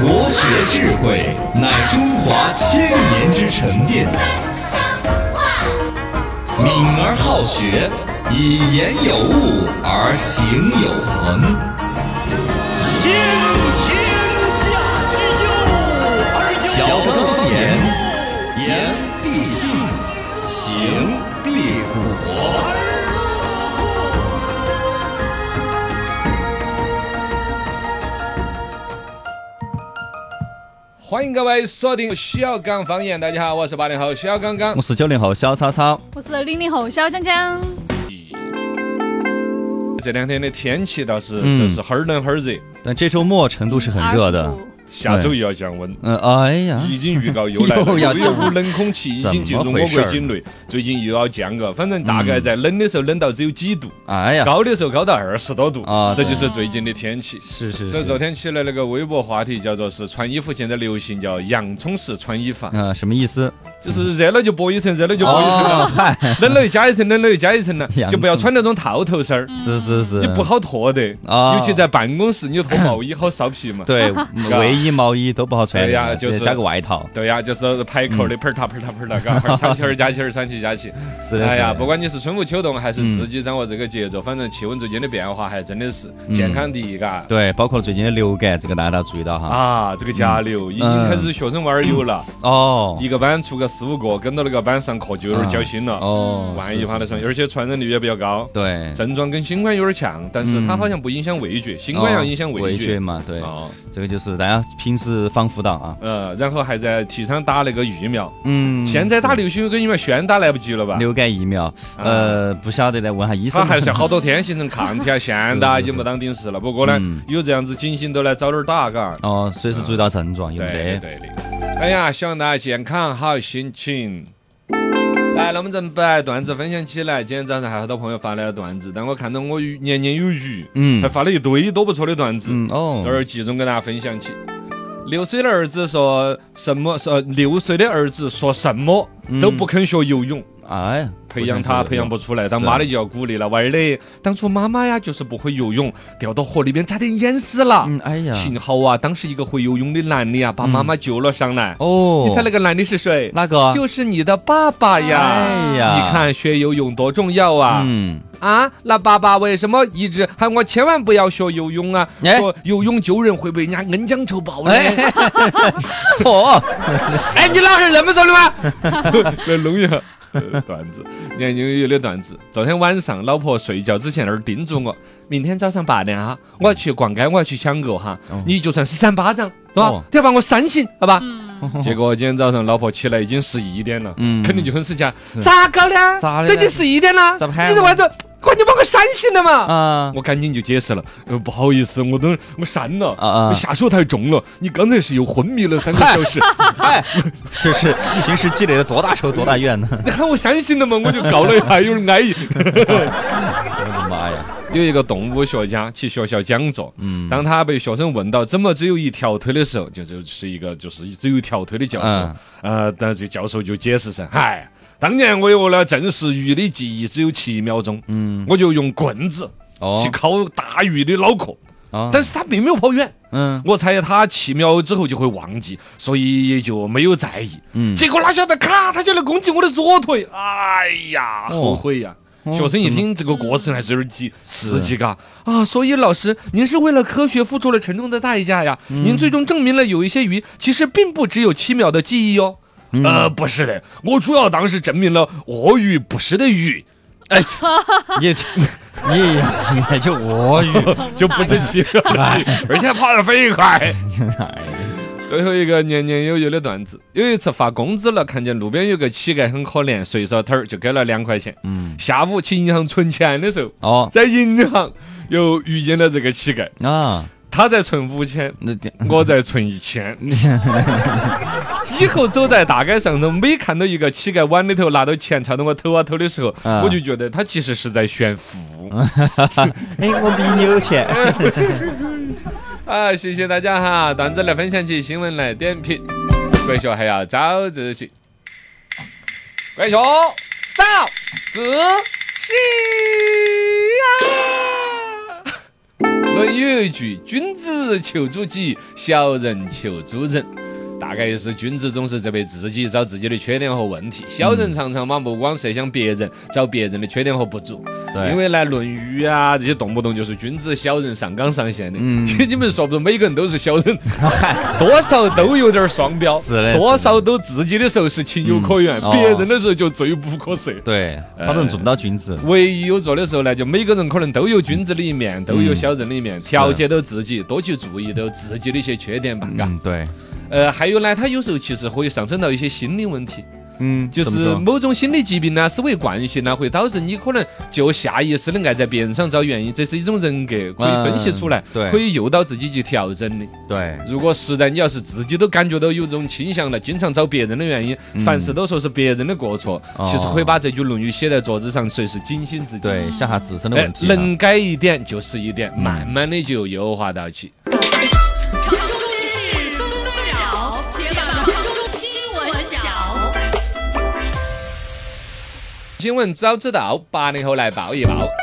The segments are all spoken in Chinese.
国学智慧乃中华千年之沉淀。敏而好学，以言有物而行有恒。欢迎各位锁定小刚方言，大家好，我是八零后小刚刚。我。是九零后小超超，我是零零后小江江，这两天的天气倒是嗯。就是哈儿冷哈儿热，但这周末成都是很热的。下周又要降温。嗯，哎呀，已经预告又来了，又要有一股冷空气已经进入我国境内，最近又要降个，反正大概在冷的时候冷到只有几度，哎呀，高的时候高到二十多度啊这就是最近的天气。是是是，所以昨天起来那个微博话题叫做是穿衣服现在流行叫洋葱式穿衣法，嗯，什么意思？就是热了就薄一层，热了就薄一层。哦了，嗨，冷了又加一层，冷了又加一层了，就不要穿那种套头衫儿，是是是，你不好脱的，啊尤其在办公室你脱毛衣好臊皮嘛。对 卫衣毛衣都不好穿，对呀就是加个外套。对呀，就是排扣的，喷儿嗒喷儿嗒喷儿嗒，嘎，喷儿藏起儿加起儿，藏起加起。是的，哎呀，不管你是春捂秋冻，还是自己掌握这个节奏，反正气温最近的变化还真的是健康第一，嘎。对，包括最近的流感，这个大家都要注意到哈。啊，这个甲流已经开始学生娃儿有了，哦。一个班出个四五个，跟到那个班上课就有点儿焦心了。哦，万一是发的上，而且传染率也比较高。对，症状跟新冠有点像，但是它嗯好像不影响味觉，新冠要影响哦味觉。嘛，对，哦，这个就是大家平时防护到啊。呃，然后还在提倡打那个疫苗。嗯，现在打流行跟疫苗，宣打来不及了吧？流感疫苗，呃，不晓得来问下医生。它还是要好多天形成抗体啊，现打是已经不当顶事了。不过呢嗯，有这样子警醒都来早点打，嘎。哦，随时注意到症状，有对没得？对的。哎呀，希望大家健康好心情。来，那我们咱们把段子分享起来。今天早上还有好多朋友发来了段子，但我看到我余年年有余，嗯还发了一堆多不错的段子。嗯哦，这儿集中跟大家分享起。六岁的儿子说什么？说六岁的儿子说什么都不肯学游泳，哎呀，培养他培养不出来。当妈的就要鼓励了，娃儿的，当初妈妈呀就是不会游泳，掉到河里边差点淹死了。嗯，哎呀，幸好啊，当时一个会游泳的男的呀，把妈妈救了上来。哦，你猜那个男的是谁？哪个？就是你的爸爸呀！哎呀你看学游泳多重要啊！嗯，啊，那爸爸为什么一直喊我千万不要学游泳啊？哎说游泳救人会被人家恩将仇报的。哎嚯，哎，你老汉儿这么说的吗？来弄一下。呃 段子，你看有有的段子。昨天晚上，老婆睡觉之前那儿叮嘱我，明天早上八点哈，我要去逛街，我要去抢购哈。你就算是扇巴掌，对吧哦？都要把我扇醒，好吧？嗯，结果今天早上老婆起来已经十一点了，嗯肯定就很生气啊！咋搞的啊？咋的呢都已经十一点了，咋不喊你这为啥子？赶紧把我删醒了嘛！啊我赶紧就解释了，呃，不好意思，我都我删了，啊啊下手太重了，你刚才是又昏迷了三个小时，哎，这是平时积累了多大仇多大怨呢？你喊我删醒了嘛，我就告了一下，有点安逸。有一个动物学家去学校讲座，嗯。当他被学生问到怎么只有一条腿的时候，就就是一个就是只有一条腿的教授嗯，呃，但这教授就解释噻，嗨，当年我为了证实鱼的记忆只有七秒钟，嗯，我就用棍子哦。去敲大鱼的脑壳，啊但是他并没有跑远。嗯。我猜他七秒之后就会忘记，所以也就没有在意。嗯，结果哪晓得，咔，他就来攻击我的左腿，哎呀，哦。后悔呀！哦学生一听这个过程还是有点激刺激嘎啊！所以老师，您是为了科学付出了沉重的代价呀！嗯您最终证明了有一些鱼其实并不只有七秒的记忆哦。嗯呃，不是的，我主要当时证明了鳄鱼不是的鱼，你你你还就鳄鱼，就不止七秒，而且跑得飞快。哎最后一个年年有余的段子，有一次发工资了，看见路边有个乞丐很可怜，随手偷儿就给了两块钱。嗯下午去银行存钱的时候，哦在银行又遇见了这个乞丐，啊，他在存五千，我在存一千。以后走在大街上头，每看到一个乞丐碗里头拿到钱朝着我偷啊偷的时候，啊我就觉得他其实是在炫富。哎，我比你有钱，啊，谢谢大家哈！段子来分享起，新闻来点评，国学还要早自习。国学早自习啊！们有一句“君子求诸己，小人求诸人”。大概是君子总是在为自己找自己的缺点和问题，小人常常把目光射向别人，找别人的缺点和不足。对，因为来，《论语》啊这些动不动就是君子小人上纲上线的，嗯。其实你们说不准每个人都是小人，多少都有点双标，是的多少都自己的时候是情有可原，别人的时候就罪不可赦。对，他们做不到君子。唯一有做的时候呢，就每个人可能都有君子的一面，都有小人的一面，调节到自己，多去注意到自己的一些缺点吧，嘎。嗯，对，呃，还有呢，他有时候其实会上升到一些心理问题，嗯，就是某种心理疾病呢、思维惯性呢，会导致你可能就下意识的爱在别人上找原因，这是一种人格可以分析出来嗯，对可以诱导自己去调整的。对，如果实在你要是自己都感觉到有这种倾向了，经常找别人的原因，凡事都说是别人的过错，其实可以把这句《论语》写在桌子上，随时警醒自己。对，想下自身的哎问题啊。能改一点就是一点，嗯慢慢的就优化到起。新闻早知道，八零后来抱一抱。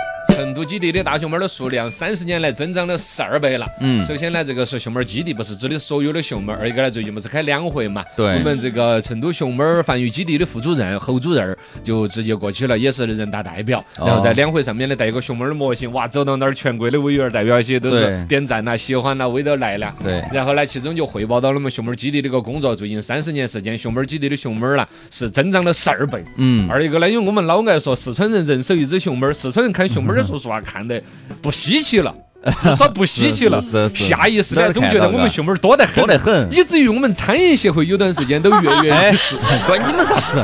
成都基地的大熊猫的数量三十年来增长了十二倍了。嗯首先呢，这个是熊猫基地，不是指的所有的熊猫。二一个呢，最近不是开两会嘛？对我们这个成都熊猫繁育基地的副主任侯主任就直接过去了，也是人大代表。哦然后在两会上面呢，带一个熊猫的模型，哇，走到哪儿，全国的委员代表些都是点赞啦、喜欢啦、围到来了。对，然后呢，其中就汇报到了我们熊猫基地这个工作，最近三十年时间，熊猫基地的熊猫啦是增长了十二倍。嗯，二一个呢，因为我们老爱说四川人人手一只熊猫儿，四川人看熊猫儿，说实话看得不稀奇了，至少不稀奇了。是是是下意识的总觉得我们熊猫儿多得很，多得很以至于我们餐饮协会有段时间都跃跃哎欲试。，关你们啥事？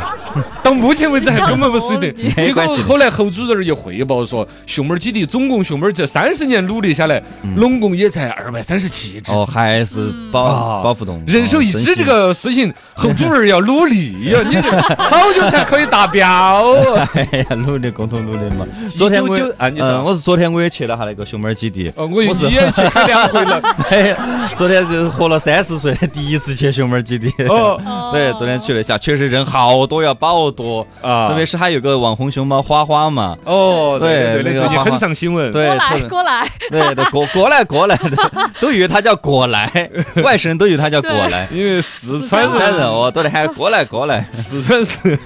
到目前为止还根本不是得。结果后来侯主任儿一汇报说，熊猫儿基地总共熊猫儿这三十年努力下来，拢共也才二百三十七只。哦，还是保啊保护动物，人手一只这个事情，侯主任要努力呀！你这 好久才可以达标。哎呀，努力共同努力嘛。昨天我也199啊你说嗯，我是昨天我也去了哈那个熊猫基地。哦，我以为我是你也 去两回了。嘿，昨天是活了三十岁第一次去熊猫基地。哦对，昨天去了一下，确实人好多呀，宝多。啊特别是还有个网红熊猫花花嘛，哦，对对对对，最近那个很上新闻。对，过来过来，对对，过过来过来的，都以为他叫过来，外省人都以为他叫过来。因为四川四川人人，哦，都得喊过来过来。四川人可以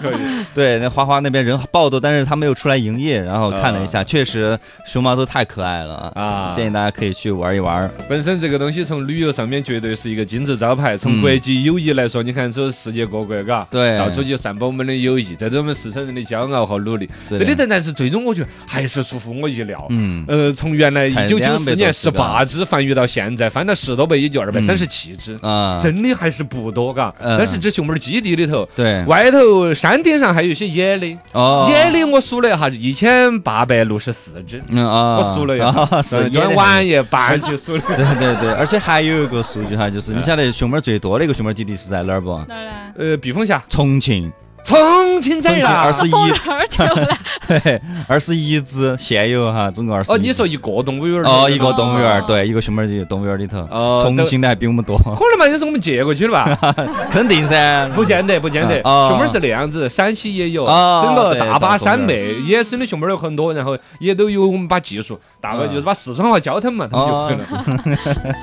可以。对，那花花那边人爆多，但是他没有出来营业。然后看了一下，啊确实熊猫都太可爱了啊建议大家可以去玩一玩。本身这个东西从旅游上面绝对是一个金字招牌。从嗯国际友谊来说，你看这世界各国，嘎，对到处去散播我们的友谊，这是我们四川人的骄傲和努力。这里头，但是最终我觉得还是出乎我意料。嗯，呃，从原来一九九四年十八只繁育到现在，翻了十多倍，也就二百三十七只。啊，真的还是不多，嘎。嗯但是这熊猫儿基地里头，对，外头山顶上还有一些野的，哦，野的我数了一下，一千八百六十四只。嗯啊，我数了一下啊，是呃昨天晚夜半去数的。对对对，而且还有一个数据哈，就是你晓得熊猫最多的一个熊猫基地是在哪儿不？哪儿呢？呃，避风峡，重庆，重庆在重庆呀。21跑哪儿去了？嘿，二十一只，现有哈，总共二十。哦，你说一个动物园儿？哦，一个动物园对，一个熊猫基地动物园儿里头，哦重庆的还比我们多，可能嘛，就是我们借过去的吧？肯定噻。不见得，不见得。哦熊猫儿是那样子，陕西也有，哦整个大巴山到脉野生的熊猫儿有很多，然后也都有我们把技术，大概就是把四川话教他们嘛，他们就会了。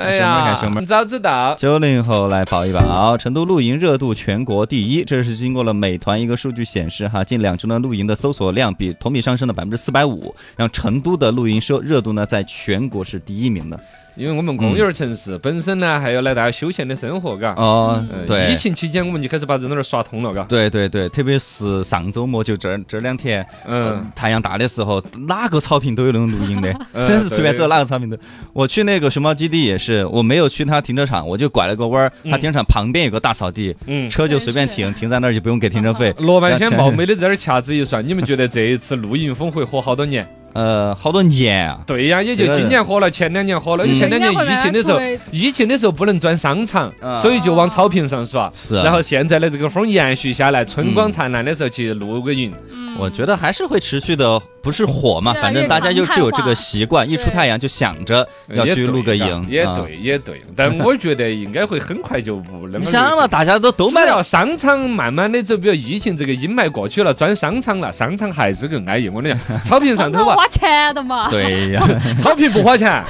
哎呀看熊猫，早知道。九零后来报一报，成都露营热度全国第一，这是经过了美团一个数据显示哈，近两周呢露营的搜索量比同比上升了百分之四百五，让成都的露营热热度呢在全国是第一名的。因为我们公园儿城市本身呢，还要来大家休闲的生活，嘎。哦呃，对疫。情期间我们就开始把这那儿耍通了，嘎。对对对，特别是上周末就这这两天，嗯，太阳大的时候，哪个草坪都有那种露营的，嗯 真是随便对走哪个草坪都。我去那个熊猫基地也是，我没有去他停车场，我就拐了个弯儿，他停车场旁边有个大草地，嗯。车就随便停，停在那儿就不用给停车费。罗半仙冒昧的在这儿掐指一算，你们觉得这一次露营峰会火好多年？呃，好多年啊，对呀，也就今年火了，前两年火了，嗯。前两年疫情的时候疫情的时候不能转商场，啊。所以就往草坪上耍。是啊。然后现在的这个风延续下来，春光灿烂的时候去露个营，我觉得还是会持续的，不是火嘛，反正大家就越常态只有这个习惯，一出太阳就想着要去露个嘎营，啊。也对，也对。但 我觉得应该会很快就不那么你想嘛，大家都都只买了要商场慢慢的走，比如疫情这个阴霾过去了，转商场了，商场还是更安逸。我跟你讲，草坪上头啊，花钱的嘛。对呀，草坪不花钱，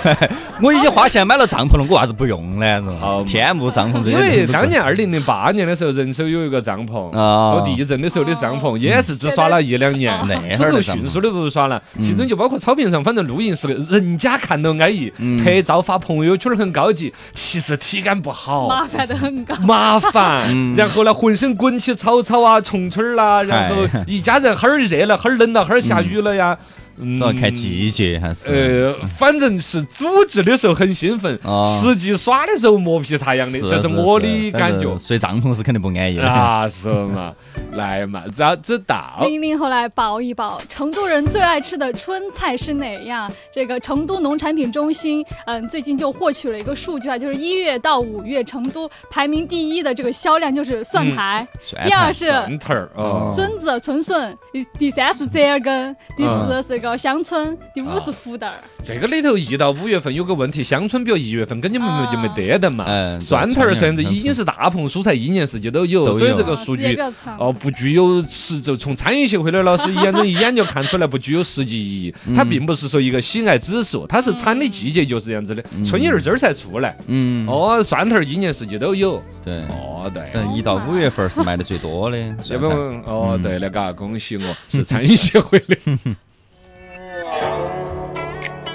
我已经花钱买了帐篷了，我为啥子不用呢？天幕帐篷这些因为当年二零零八年的时候，人手有一个帐篷。啊到地震的时候的帐篷也是只耍了一两年，那之后迅速的不耍了。其中就包括草坪上，反正露营是人家看到安逸，嗯拍照发朋友圈很高级，其实体感不好。麻烦的很高。麻烦，嗯然后呢，浑身滚起草草啊、虫虫儿啦，然后一家人哈儿热了，哈儿冷了，哈儿下雨了呀，嗯都要看季节还是。呃，反正是组织的时候很兴奋，哦实际耍的时候磨皮擦痒的，这是我的感觉。睡帐篷是肯定不安逸的。啊，是嘛，来嘛，早知道？零零后来报一报，成都人最爱吃的春菜是哪样？这个成都农产品中心，嗯，最近就获取了一个数据啊，就是一月到五月，成都排名第一的这个销量就是蒜苔，蒜第二是蒜头儿哦，笋子、春笋，第第三是折耳根，第四是个香椿，第五是胡豆儿。这个里头一到五月份有个问题，乡村比如一月份跟你们啊就没得的嘛。嗯蒜头儿现在已经是大棚蔬菜，一年四季都有，所以这个数据哦不具有实就从餐饮协会的老师眼中一眼就看出来不具有实际意义。它并不是说一个喜爱指数，它是产的季节就是这样子的，春叶儿今儿才出来。嗯，哦，蒜头儿一年四季都有。对，哦，对。嗯，一到五月份是卖的最多的。要不哦，嗯对了，嘎，恭喜我是餐饮协会的。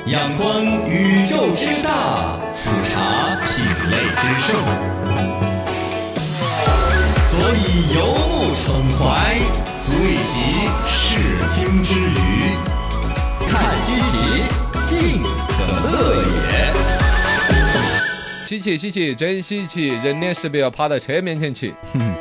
仰观宇宙之大，俯察品类之盛，所以游目骋怀，足以极视听之娱。看稀奇，尽可乐也。稀奇稀奇，真稀奇！人脸识别要跑到车面前去。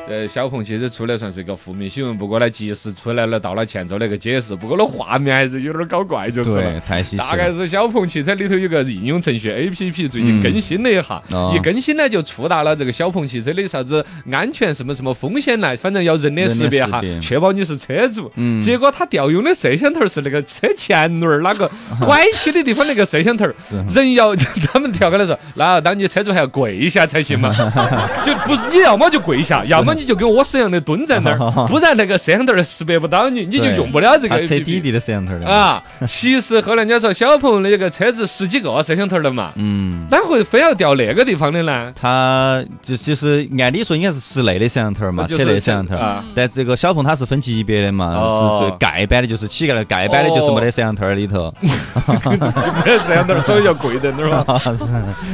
呃，小鹏其实出来算是一个负面新闻，不过呢，及时出来了，道了歉，做了个解释。不过那画面还是有点搞怪，就是了。，太稀奇大概。是小鹏汽车里头有个应用程序 A P P，最近更新了一下，哦一更新呢就触达了这个小鹏汽车的啥子安全什么什么风险呢，反正要人脸识别哈确保你是车主。嗯结果他调用的摄像头是那个车前轮儿那个 拐起的地方那个摄像头儿，人要 他们调侃的说，那当你车主还要跪一下才行嘛，就不你要么就跪下，要么你就跟我摄像的蹲在那儿，不然那个摄像头儿识别不到你，你就用不了这个它车底底的摄像头的。啊，其实后来人家说小鹏那个车子十几个摄像头的嘛，嗯，咋会非要调那个地方的呢？它就就是按理说应该是室内的摄像头嘛，就是车内摄像头啊。但这个小鹏它是分级别的嘛，哦是最盖板的，就是乞丐的盖板的，就是没得摄像头儿里头。没得摄像头，所以要跪在那儿嘛。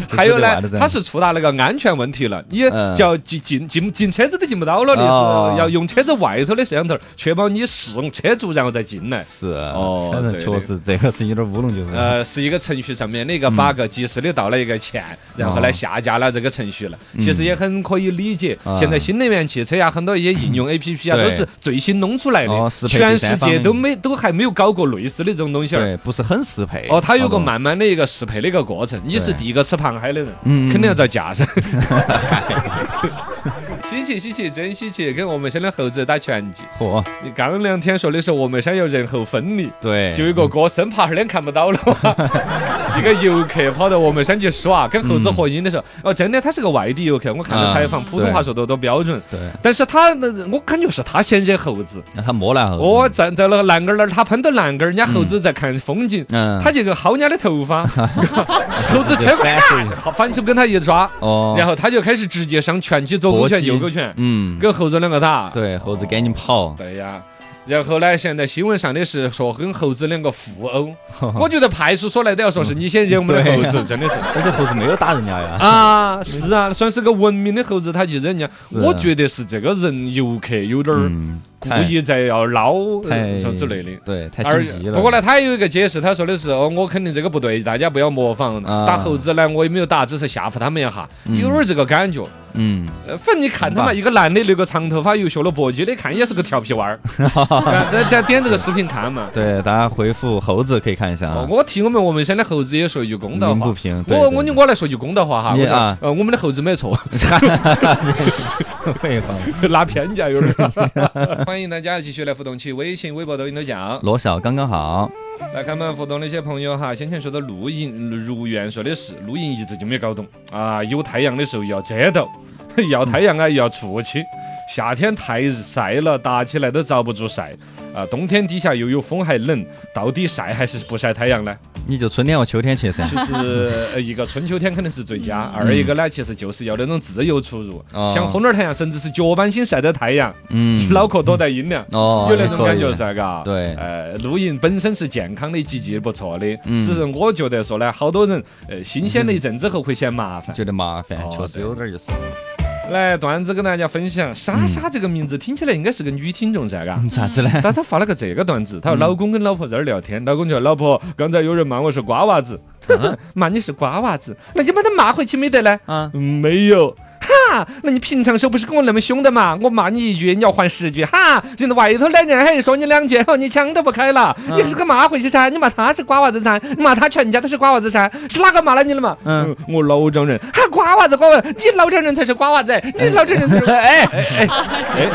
还有呢它是触达那个安全问题了，你嗯叫进进进进车子都进不到了的，哦是要用车子外头的摄像头，确保你是车主，然后再进来。是哦反正确实这个是有点乌龙，就是。呃，是一个程序上面的一个 bug，及时的道了一个歉，然后呢哦下架了这个程序了。其实也很可以理解，啊现在新能源汽车呀，很多一些应用 APP 啊，都是最新弄出来的哦，全世界都没都还没有搞过类似的这种东西儿。对，不是很适配。哦，它有个慢慢的一个适配的一个过程。你是第一个吃螃蟹的人，嗯肯定要造架噻。稀奇稀奇，真稀奇！跟峨眉山的猴子打拳击。嚯，你刚两天说的是峨眉山要人猴分离，对，就有一个哥生怕二天看不到了嘛。一个游客 跑到峨眉山去耍，跟猴子合影的时候，哦，真的他是个外地游客，我看了啊采访，普通话说的都标准。对，但是他那我感觉是他先惹猴子，让他摸了猴子。哦，站在那个栏杆那儿，他喷到栏杆，人家猴子在看风景，嗯，他就去薅人家的头发，猴子车反手一下快反手跟他一抓，哦，然后他就开始直接上拳击、左勾拳、右勾拳，嗯，跟猴子两个打。对，猴子赶紧跑。对呀。然后呢，现在新闻上的是说跟猴子两个互殴，我觉得派出所来都要说是你先惹我们的猴子，真的是。但是猴子没有打人家呀。啊，是啊，算是个文明的猴子，他去惹人家。我觉得是这个人游客有点儿嗯，故太意在要捞什么之类的。对，太而心急了。不过呢，他也有一个解释，他说的是哦，我肯定这个不对，大家不要模仿。啊打猴子呢，我也没有打，只是吓唬他们一下，有点儿这个感觉。嗯，呃反正你看他嘛，一个男的留个长头发又学了搏击的，看也是个调皮娃儿。啊大家点这个视频看嘛。对，大家回复猴子可以看一下啊。哦我替我们峨眉山的猴子也说一句公道话不。平，我我我来说句公道话哈，你啊呃，我们的猴子没错，废话。拉偏架有点儿。欢迎大家继续来互动起微信、微博、抖音都讲。罗小刚刚好，来看我们互动的一些朋友哈，先前说的露营，如愿说的是露营一直就没搞懂。啊，有太阳的时候要遮到，要太阳啊要出去，夏天太晒了，打起来都遭不住晒啊，冬天底下又有风还冷，到底晒还是不晒太阳呢？你就春天和秋天去噻。其实呃一个春秋天肯定是最佳，二一个呢其实就是要那种自由出入，哦像烘点太阳，甚至是脚板心晒的太阳，嗯，脑壳多带阴凉。哦，有那种感觉噻，嘎。对呃，露营本身是健康的，积极不错的。嗯只是我觉得说呢，好多人呃新鲜了一阵之后会嫌麻烦。觉得麻烦，哦确实有点儿就是。来，段子跟大家分享，莎莎这个名字听起来应该是个女听众噻，嘎。嗯咋子呢？但她发了个这个段子，她说老公跟老婆在那儿聊天，老公就说老婆，刚才有人骂我是瓜娃子，骂你是瓜娃子，那你把他骂回去没得呢？啊，嗯，没有。哈，那你平常时候不是跟我那么凶的嘛？我骂你一句，你要还十句。哈，现在外头的人还说你两句，哦，你枪都不开了，你是个骂回去噻？你骂他是瓜娃子噻？你骂他全家都是瓜娃子噻？是哪个骂了你了嘛？嗯，我老丈人。哈，瓜娃子，瓜娃子，你老丈人才是瓜娃子，你老丈人才是。哎哎哎哎，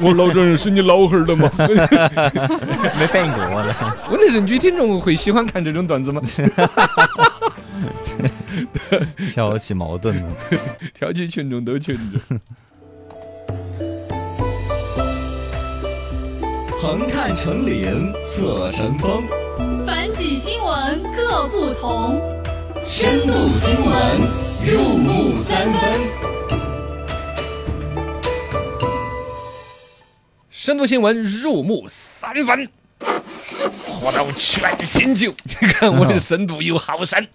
我老丈人是你老汉儿的嘛？没反应过来。问题是女听众会喜欢看这种段子吗？挑起矛盾了。挑起群众斗群众。横看成岭侧成峰，反几新闻各不同，深度新闻入木三分。深度新闻入木三分，喝到全新酒，你看我的深度有好深。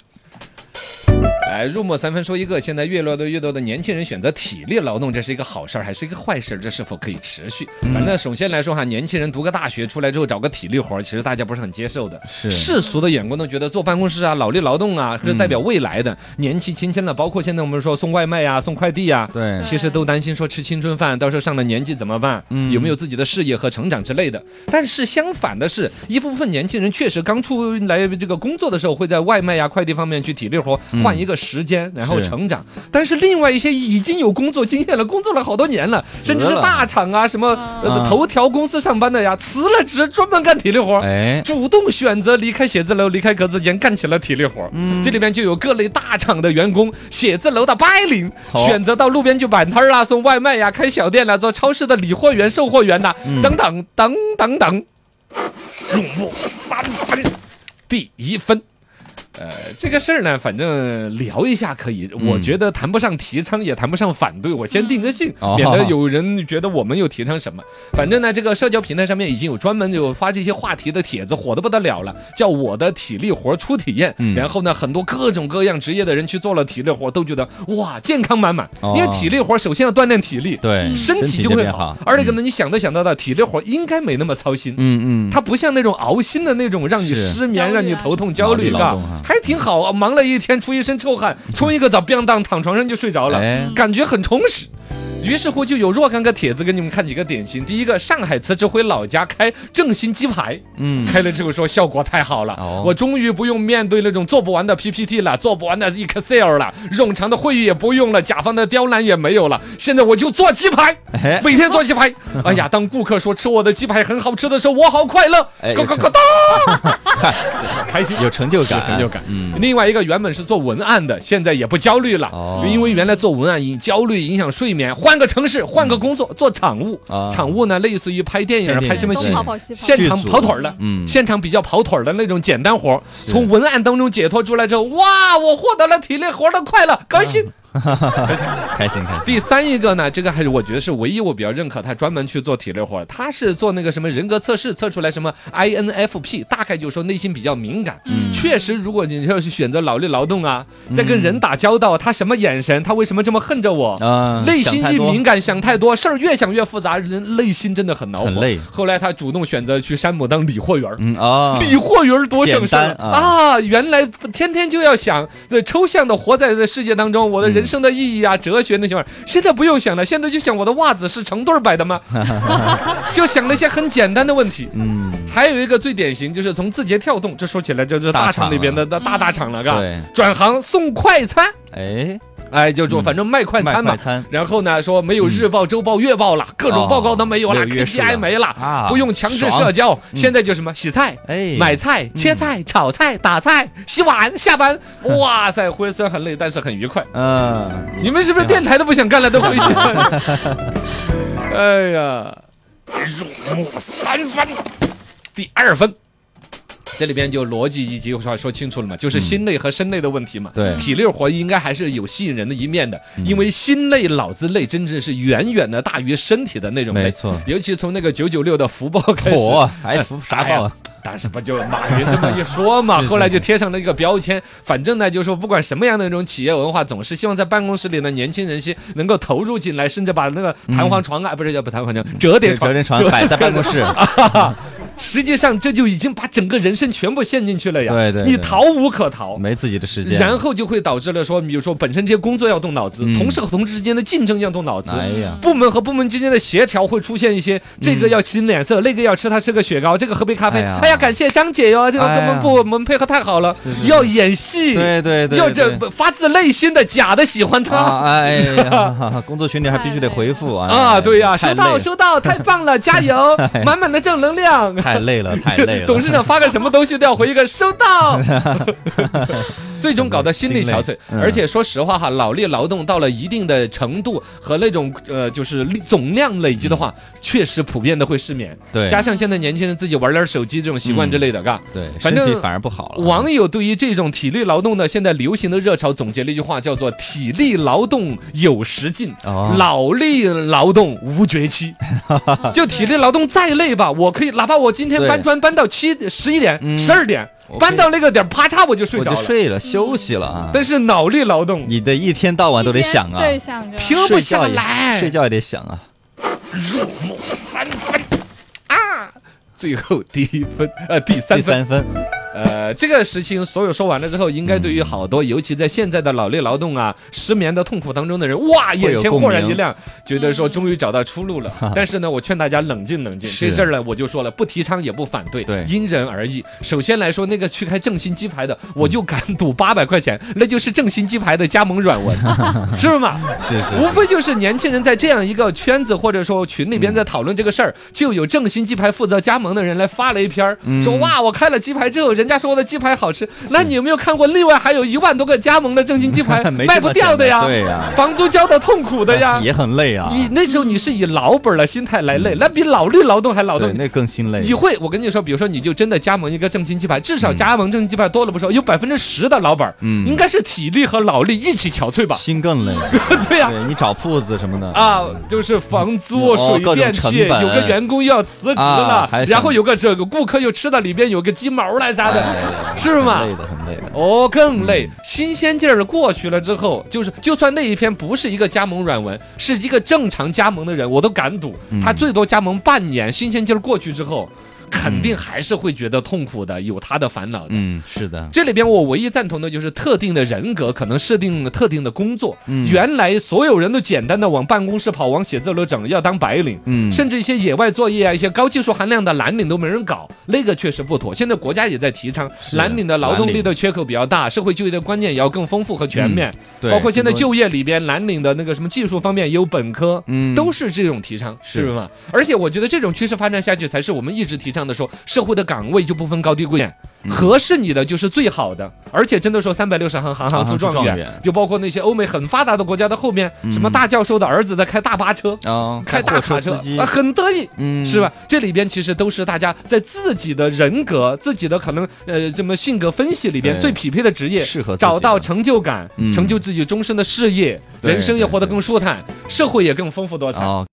来，入木三分说一个，现在越来越多的年轻人选择体力劳动，这是一个好事儿还是一个坏事儿？这是否可以持续？反正首先来说哈，年轻人读个大学出来之后找个体力活儿，其实大家不是很接受的。是世俗的眼光都觉得坐办公室啊、脑力劳动啊，是代表未来的。年纪轻轻了，包括现在我们说送外卖呀、送快递呀，对，其实都担心说吃青春饭，到时候上了年纪怎么办？嗯有没有自己的事业和成长之类的？但是相反的是，一部分年轻人确实刚出来这个工作的时候，会在外卖呀、快递方面去体力活，换一个时间，然后成长。但是另外一些已经有工作经验了，工作了好多年了，甚至是大厂啊、什么呃啊头条公司上班的呀，辞了职专门干体力活。哎，主动选择离开写字楼，离开格子间，干起了体力活这里边就有各类大厂的员工，写字楼的白领，选择到路边去摆摊儿啦，送外卖呀，开小店啦，做超市的理货员、售货员呐，嗯等等等等等。入木三分，第一分。呃，这个事儿呢，反正聊一下可以，我嗯觉得谈不上提倡，也谈不上反对，我先定个性，哦免得有人觉得我们又提倡什么。反正呢，这个社交平台上面已经有专门有发这些话题的帖子，火的不得了了，叫我的体力活初体验。嗯然后呢，很多各种各样职业的人去做了体力活，都觉得哇，健康满满。哦因为体力活首先要锻炼体力，对，身体就会好好。。而且可能，你想都想到的，体力活应该没那么操心。嗯嗯，它不像那种熬心的那种，让你失眠、啊让你头痛、焦虑，嘎脑力劳动哈，还挺好。忙了一天，出一身臭汗，冲一个澡，咣当躺床上就睡着了，哎，感觉很充实。于是乎就有若干个帖子给你们看几个典型。第一个，上海辞职回老家开正新鸡排，嗯，开了之后说效果太好了，哦。我终于不用面对那种做不完的 PPT 了，做不完的 Excel 了，冗长的会议也不用了，甲方的刁难也没有了，现在我就做鸡排，哎，每天做鸡排。哎呀，当顾客说吃我的鸡排很好吃的时候，我好快乐，哎咯咯咯哒，开心。有成就感，有成就感。嗯，另外一个原本是做文案的，现在也不焦虑了，哦。因为原来做文案影焦虑影响睡眠，换个城市，换个工作，做场务。啊场务呢，类似于拍电影拍、什么戏，现场跑腿儿的。嗯，现场比较跑腿儿的那种简单活儿，从文案当中解脱出来之后，哇，我获得了体力活的快乐，高兴。开心开心，第三一个呢，这个还是我觉得是唯一我比较认可，他专门去做体力活，他是做那个什么人格测试，测出来什么 INFP，大概就是说内心比较敏感。嗯。确实，如果你要是选择脑力劳动啊，在跟人打交道，他什么眼神，他为什么这么恨着我？啊，内心一敏感，想太多，事儿越想越复杂，人内心真的很恼火。很累。后来他主动选择去山姆当理货员。啊，理货员儿多省事啊。啊！原来天天就要想这抽象的活在这世界当中，我的人生的意义啊、哲学那些玩意儿，现在不用想了，现在就想我的袜子是成对儿摆的吗？就想那些很简单的问题。嗯，还有一个最典型，就是从字节跳动，这说起来就是大大厂厂里边的大大大厂了，嘎。对，转行送快餐，哎，哎，就说反正卖快餐嘛。然后呢，说没有日报、周报、月报了，各种报告都没有了，KPI 没了，啊，不用强制社交，现在就什么洗菜。哎，买菜、切菜、炒菜、打菜、洗碗、下班，哇塞，回虽然很累，但是很愉快。嗯，你们是不是电台都不想干了，都回去？哎呀，入木三分，第二分。这里边就逻辑以及话说清楚了嘛，就是心累和身累的问题嘛。对体力活应该还是有吸引人的一面的，因为心累、脑子累，真正是远远的大于身体的那种累。没错。尤其从那个九九六的福报开始，火还福啥报啊？当时不就马云这么一说嘛，是是后来就贴上了一个标签。反正呢，就是说不管什么样的那种企业文化，总是希望在办公室里的年轻人些能够投入进来，甚至把那个弹簧床啊，不是叫不弹簧床，折叠床，折叠床 摆在办公室，实际上这就已经把整个人生全部陷进去了呀。你对对你逃无可逃。没自己的时间。然后就会导致了说，比如说本身这些工作要动脑子，嗯同事和同事之间的竞争要动脑子，哎呀，部门和部门之间的协调会出现一些，这个要请脸色，那个要吃他吃个雪糕，这个喝杯咖啡。哎呀感谢张姐哟，这个哎呀跟我们部我们配合太好了要演戏，对对对，要这发自内心的假的喜欢啊，他。哎呀，工作群里还必须得回复啊啊，对呀，收到收到，太棒了，加油，满满的正能量。太累了，太累了。董事长发个什么东西都要回一个收到，最终搞得心力憔悴。嗯而且说实话哈，脑力劳动到了一定的程度和那种呃就是总量累积的话，确实普遍的会失眠。对加上现在年轻人自己玩点手机这种习惯之类的，嘎。对，反正身体反而不好了。网友对于这种体力劳动的现在流行的热潮总结了一句话，叫做“体力劳动有时尽，哦脑力劳动无绝期”。就体力劳动再累吧，我可以哪怕我今天搬砖搬到七、十一点、嗯十二点搬到那个点儿，啪嚓我就睡我着了。就睡了，休息了啊。但是脑力劳动你的一天到晚都得想啊，对，想着。停不下睡觉也来，睡觉也得想啊。入木三分啊！最后第一分，呃，第三分。第三分，呃，这个事情所有说完了之后，应该对于好多，尤其在现在的脑力劳动啊、失眠的痛苦当中的人，哇，眼前豁然一亮，觉得说终于找到出路了。但是呢，我劝大家冷静冷静，这事儿呢，我就说了，不提倡也不反对，对。因人而异。首先来说，那个去开正新鸡排的，我就敢赌八百块钱，那就是正新鸡排的加盟软文，是不是嘛？是是无非就是年轻人在这样一个圈子或者说群里边在讨论这个事儿，就有正新鸡排负责加盟的人来发了一篇，嗯。说哇，我开了鸡排之后，人家说我的鸡排好吃，那你有没有看过？另外还有一万多个加盟的正新鸡排 卖不掉的呀，对呀，房租交的痛苦的呀。也很累啊。你那时候你是以老本儿的心态来累，那比脑力劳动还劳对，动。那更心累。你会，我跟你说，比如说，你就真的加盟一个正新鸡排，至少嗯加盟正新鸡排多了不少，有百分之十的老板儿，嗯应该是体力和脑力一起憔悴吧？心更累。对呀、对你找铺子什么的，啊，就是房租、哦水电气，有个员工又要辞职啊了，还然后有个这个顾客又吃到里边有个鸡毛来啥的，哎是吗很累的，很累的。哦，更累。嗯新鲜劲儿过去了之后，就是就算那一篇不是一个加盟软文，是一个正常加盟的人，我都敢赌，嗯他最多加盟半年，新鲜劲儿过去之后，肯定还是会觉得痛苦的，有他的烦恼的。嗯，是的，这里边我唯一赞同的就是特定的人格可能设定了特定的工作。嗯原来所有人都简单的往办公室跑，往写字楼整，要当白领。嗯，甚至一些野外作业啊，一些高技术含量的蓝领都没人搞，那个确实不妥。现在国家也在提倡蓝领的劳动力的缺口比较大，社会就业的观念也要更丰富和全面。对包括现在就业里边蓝领的那个什么技术方面也有本科，嗯都是这种提倡，是是吗？而且我觉得这种趋势发展下去，才是我们一直提倡的说，社会的岗位就不分高低贵贱。嗯合适你的就是最好的，而且真的说三百六十行，行行出状元就包括那些欧美很发达的国家的后面，嗯什么大教授的儿子在开大巴车，哦，开大卡车很得意。嗯，是吧？这里边其实都是大家在自己的人格、自己的可能呃这么性格分析里边最匹配的职业，适合找到成就感，嗯成就自己终身的事业，人生也活得更舒坦，社会也更丰富多彩。哦，